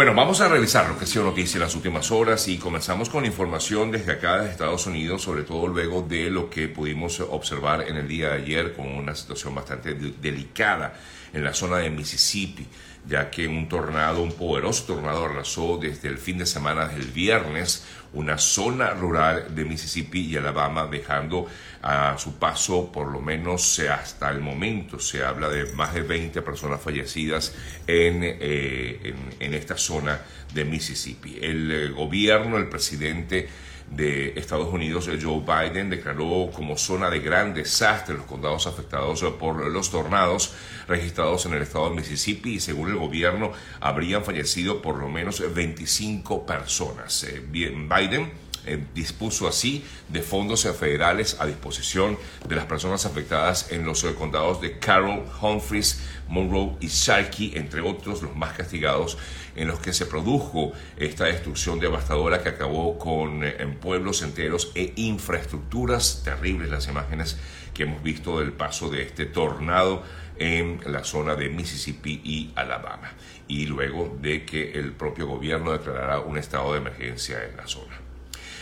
Bueno, vamos a revisar lo que ha sido noticia en las últimas horas y comenzamos con información desde acá de Estados Unidos, sobre todo luego de lo que pudimos observar en el día de ayer con una situación bastante delicada en la zona de Mississippi, ya que un tornado, un poderoso tornado arrasó desde el fin de semana del viernes una zona rural de Mississippi y Alabama, dejando a su paso, por lo menos hasta el momento, se habla de más de 20 personas fallecidas en, eh, en, esta zona de Mississippi. El eh, gobierno, el presidente de Estados Unidos, Joe Biden, declaró como zona de gran desastre los condados afectados por los tornados registrados en el estado de Mississippi y según el gobierno habrían fallecido por lo menos 25 personas. Eh, Biden eh, dispuso así de fondos federales a disposición de las personas afectadas en los condados de Carroll, Humphreys, Monroe y Sharkey, entre otros los más castigados en los que se produjo esta destrucción devastadora que acabó con eh, pueblos enteros e infraestructuras terribles las imágenes que hemos visto del paso de este tornado en la zona de Mississippi y Alabama y luego de que el propio gobierno declarara un estado de emergencia en la zona.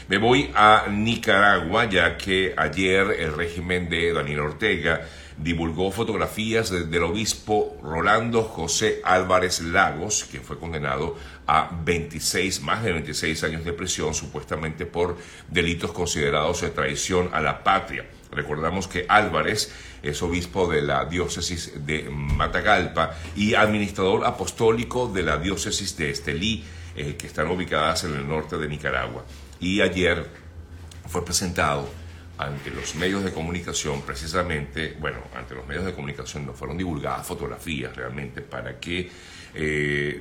Me voy a Nicaragua, ya que ayer el régimen de Daniel Ortega divulgó fotografías del obispo Rolando José Álvarez Lagos, que fue condenado a 26, más de 26 años de prisión, supuestamente por delitos considerados de traición a la patria. Recordamos que Álvarez es obispo de la diócesis de Matagalpa y administrador apostólico de la diócesis de Estelí, eh, que están ubicadas en el norte de Nicaragua y ayer fue presentado ante los medios de comunicación, precisamente, bueno, ante los medios de comunicación no fueron divulgadas fotografías realmente para que eh,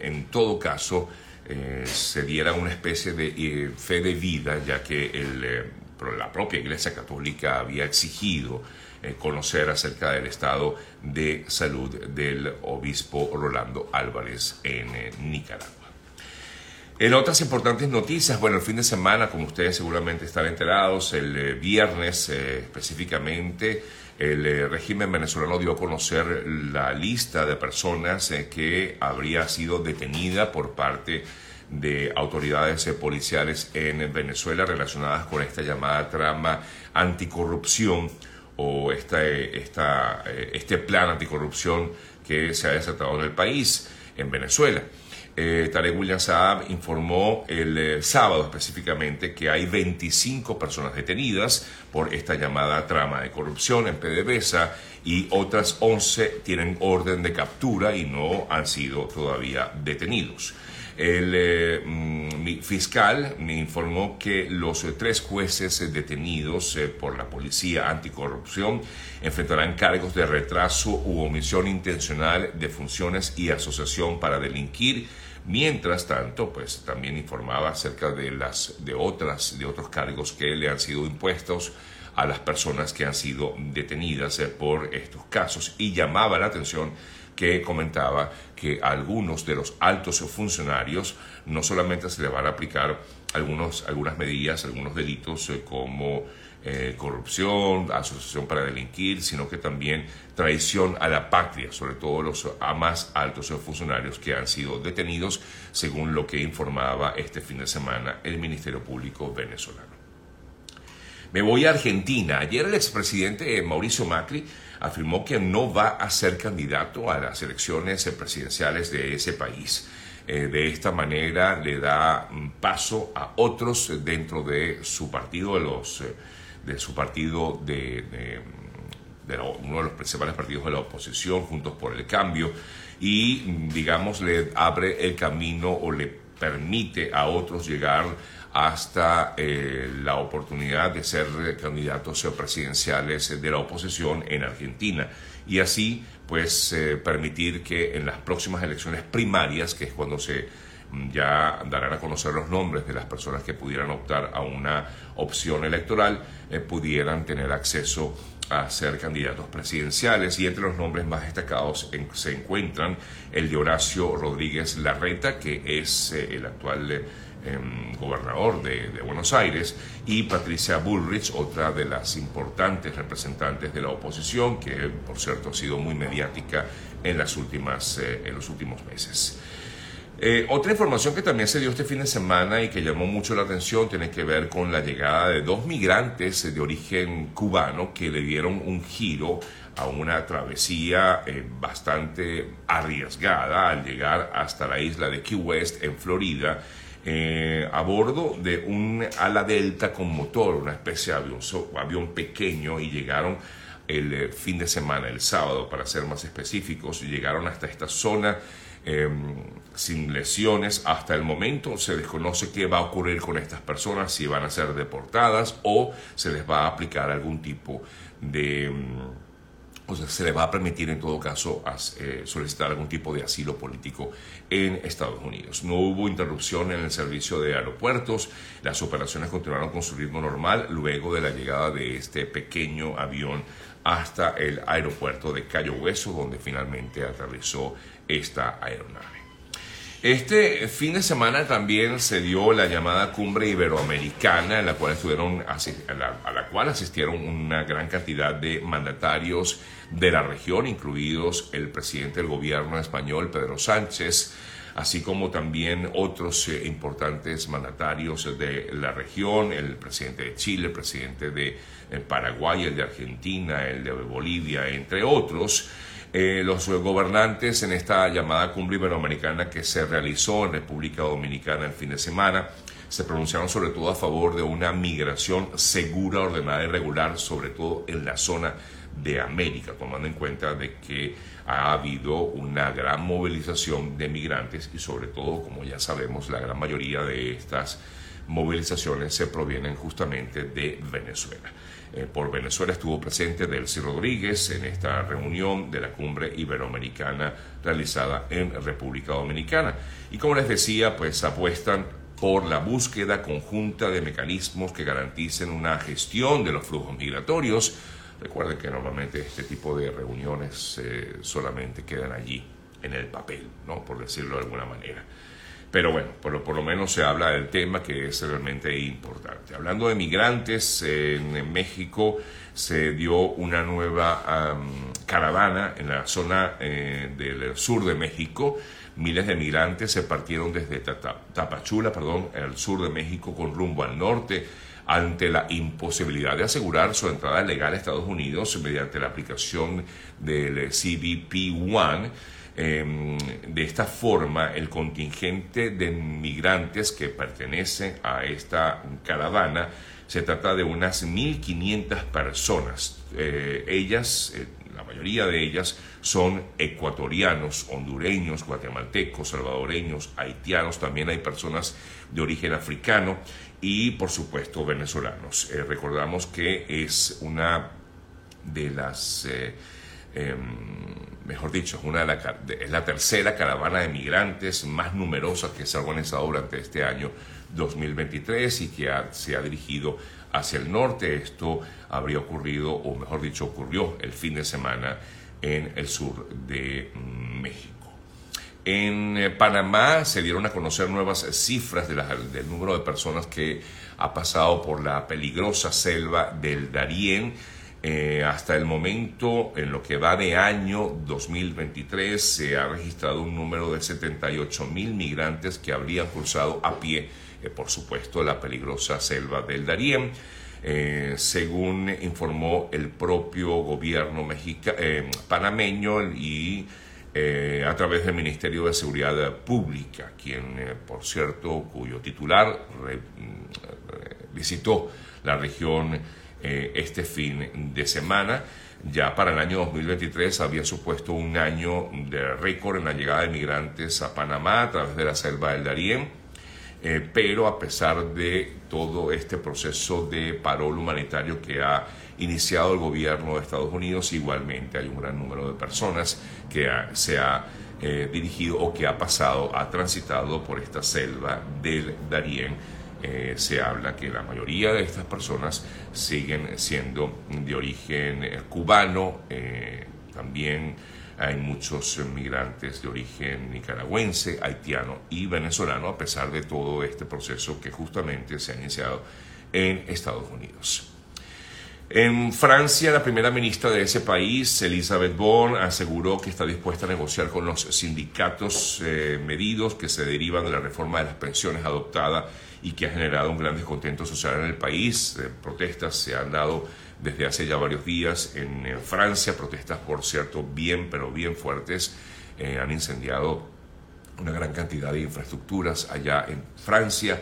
en todo caso eh, se diera una especie de eh, fe de vida, ya que la propia Iglesia Católica había exigido conocer acerca del estado de salud del obispo Rolando Álvarez en Nicaragua. En otras importantes noticias, bueno, el fin de semana, como ustedes seguramente están enterados, el eh, viernes eh, específicamente, el eh, régimen venezolano dio a conocer la lista de personas que habría sido detenida por parte de autoridades policiales en Venezuela relacionadas con esta llamada trama anticorrupción o esta, esta, este plan anticorrupción que se ha desatado en el país, en Venezuela. Eh, Tarek William Saab informó el eh, sábado específicamente que hay 25 personas detenidas por esta llamada trama de corrupción en PDVSA y otras 11 tienen orden de captura y no han sido todavía detenidos. El eh, mm, fiscal me informó que los tres jueces detenidos por la Policía Anticorrupción enfrentarán cargos de retraso u omisión intencional de funciones y asociación para delinquir Mientras tanto, pues también informaba acerca de las de otras de otros cargos que le han sido impuestos a las personas que han sido detenidas eh, por estos casos. Y llamaba la atención que comentaba que a algunos de los altos funcionarios no solamente se le van a aplicar algunos, algunas medidas, algunos delitos eh, como eh, corrupción, asociación para delinquir, sino que también traición a la patria, sobre todo los más altos funcionarios que han sido detenidos, según lo que informaba este fin de semana el Ministerio Público venezolano. Me voy a Argentina. Ayer el expresidente Mauricio Macri afirmó que no va a ser candidato a las elecciones presidenciales de ese país. Eh, de esta manera le da paso a otros dentro de su partido, los eh, de su partido, de, uno de los principales partidos de la oposición, Juntos por el Cambio, y digamos le abre el camino o le permite a otros llegar hasta eh, la oportunidad de ser candidatos presidenciales de la oposición en Argentina. Y así pues eh, permitir que en las próximas elecciones primarias, que es cuando se ya darán a conocer los nombres de las personas que pudieran optar a una opción electoral, eh, pudieran tener acceso a ser candidatos presidenciales y entre los nombres más destacados se encuentran el de Horacio Rodríguez Larreta, que es eh, el actual eh, em, gobernador de, Buenos Aires, y Patricia Bullrich, otra de las importantes representantes de la oposición, que por cierto ha sido muy mediática en, las últimas, en los últimos meses. Eh, otra información que también se dio este fin de semana y que llamó mucho la atención tiene que ver con la llegada de dos migrantes de origen cubano que le dieron un giro a una travesía eh, bastante arriesgada al llegar hasta la isla de Key West en Florida. Eh, a bordo de un ala delta con motor, una especie de avión, avión pequeño, y llegaron el fin de semana, el sábado, para ser más específicos, llegaron hasta esta zona Em, sin lesiones. Hasta el momento se desconoce qué va a ocurrir con estas personas, si van a ser deportadas o se les va a aplicar algún tipo de... Sea, se les va a permitir en todo caso eh, solicitar algún tipo de asilo político en Estados Unidos. No hubo interrupción en el servicio de aeropuertos, las operaciones continuaron con su ritmo normal luego de la llegada de este pequeño avión hasta el aeropuerto de Cayo Hueso, donde finalmente aterrizó esta aeronave. Este fin de semana también se dio la llamada cumbre iberoamericana, en la cual estuvieron, a la, cual asistieron una gran cantidad de mandatarios de la región, incluidos el presidente del gobierno español, Pedro Sánchez, así como también otros eh, importantes mandatarios de la región, el presidente de Chile, el presidente de eh, Paraguay, el de Argentina, el de Bolivia, entre otros. Eh, los gobernantes en esta llamada cumbre iberoamericana que se realizó en República Dominicana el fin de semana se pronunciaron sobre todo a favor de una migración segura, ordenada y regular, sobre todo en la zona de América, tomando en cuenta de que ha habido una gran movilización de migrantes y sobre todo, como ya sabemos, la gran mayoría de estas movilizaciones se provienen justamente de Venezuela. Eh, por Venezuela estuvo presente Delcy Rodríguez en esta reunión de la cumbre iberoamericana realizada en República Dominicana. Y como les decía, pues apuestan por la búsqueda conjunta de mecanismos que garanticen una gestión de los flujos migratorios. Recuerden que normalmente este tipo de reuniones eh, solamente quedan allí en el papel, ¿no? por decirlo de alguna manera. Pero bueno, por lo, por lo menos se habla del tema que es realmente importante. Hablando de migrantes, en México se dio una nueva um, caravana en la zona eh, del sur de México. Miles de migrantes se partieron desde Tapachula, perdón, al sur de México con rumbo al norte ante la imposibilidad de asegurar su entrada legal a Estados Unidos mediante la aplicación del CBP-1 Em, de esta forma, el contingente de migrantes que pertenece a esta caravana se trata de unas 1.500 personas. Eh, ellas, eh, la mayoría de ellas, son ecuatorianos, hondureños, guatemaltecos, salvadoreños, haitianos, también hay personas de origen africano y, por supuesto, venezolanos. Eh, recordamos que es una de las Em, mejor dicho, es, una de la, es la tercera caravana de migrantes más numerosa que se ha organizado durante este año 2023 y que se ha dirigido hacia el norte. Esto habría ocurrido, o mejor dicho, ocurrió el fin de semana en el sur de México. En eh, Panamá se dieron a conocer nuevas cifras de del número de personas que ha pasado por la peligrosa selva del Darién eh, hasta el momento, en lo que va de año 2023, se ha registrado un número de 78 mil migrantes que habrían cruzado a pie, eh, por supuesto, la peligrosa selva del Darién. Eh, según informó el propio gobierno panameño y a través del Ministerio de Seguridad Pública, quien, por cierto, cuyo titular mm, visitó la región eh, este fin de semana. Ya para el año 2023 había supuesto un año de récord en la llegada de migrantes a Panamá a través de la selva del Darién, eh, pero a pesar de todo este proceso de parol humanitario que ha iniciado el gobierno de Estados Unidos, igualmente hay un gran número de personas que se ha eh, dirigido o que ha pasado, ha transitado por esta selva del Darién eh, se habla que la mayoría de estas personas siguen siendo de origen eh, cubano, eh, también hay muchos migrantes de origen nicaragüense, haitiano y venezolano, a pesar de todo este proceso que justamente se ha iniciado en Estados Unidos. En Francia, la primera ministra de ese país, Elisabeth Borne, aseguró que está dispuesta a negociar con los sindicatos eh, medidos que se derivan de la reforma de las pensiones adoptada y que ha generado un gran descontento social en el país. Eh, protestas se han dado desde hace ya varios días en, Francia, protestas por cierto bien, pero bien fuertes. Eh, han incendiado una gran cantidad de infraestructuras allá en Francia.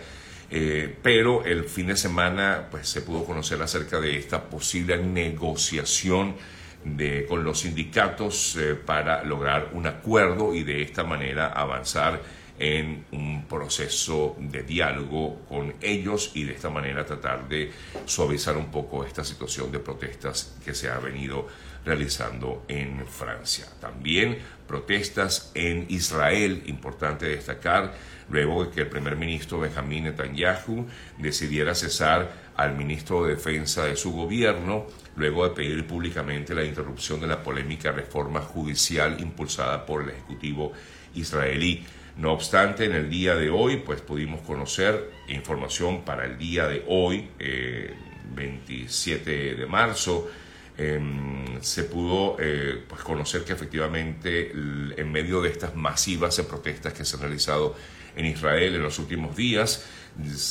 Eh, pero el fin de semana pues, se pudo conocer acerca de esta posible negociación de, con los sindicatos para lograr un acuerdo y de esta manera avanzar en un proceso de diálogo con ellos y de esta manera tratar de suavizar un poco esta situación de protestas que se ha venido realizando en Francia. También protestas en Israel, importante destacar, luego de que el primer ministro Benjamín Netanyahu decidiera cesar al ministro de Defensa de su gobierno, luego de pedir públicamente la interrupción de la polémica reforma judicial impulsada por el Ejecutivo israelí. No obstante, en el día de hoy, pues pudimos conocer información para el día de hoy, 27 eh, de marzo, Em, se pudo eh, pues conocer que efectivamente en medio de estas masivas protestas que se han realizado en Israel en los últimos días,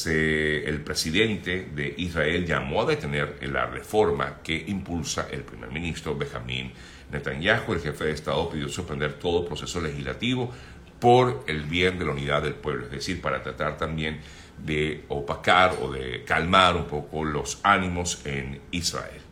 el presidente de Israel llamó a detener la reforma que impulsa el primer ministro Benjamin Netanyahu. El jefe de Estado pidió suspender todo proceso legislativo por el bien de la unidad del pueblo, es decir, para tratar también de opacar o de calmar un poco los ánimos en Israel.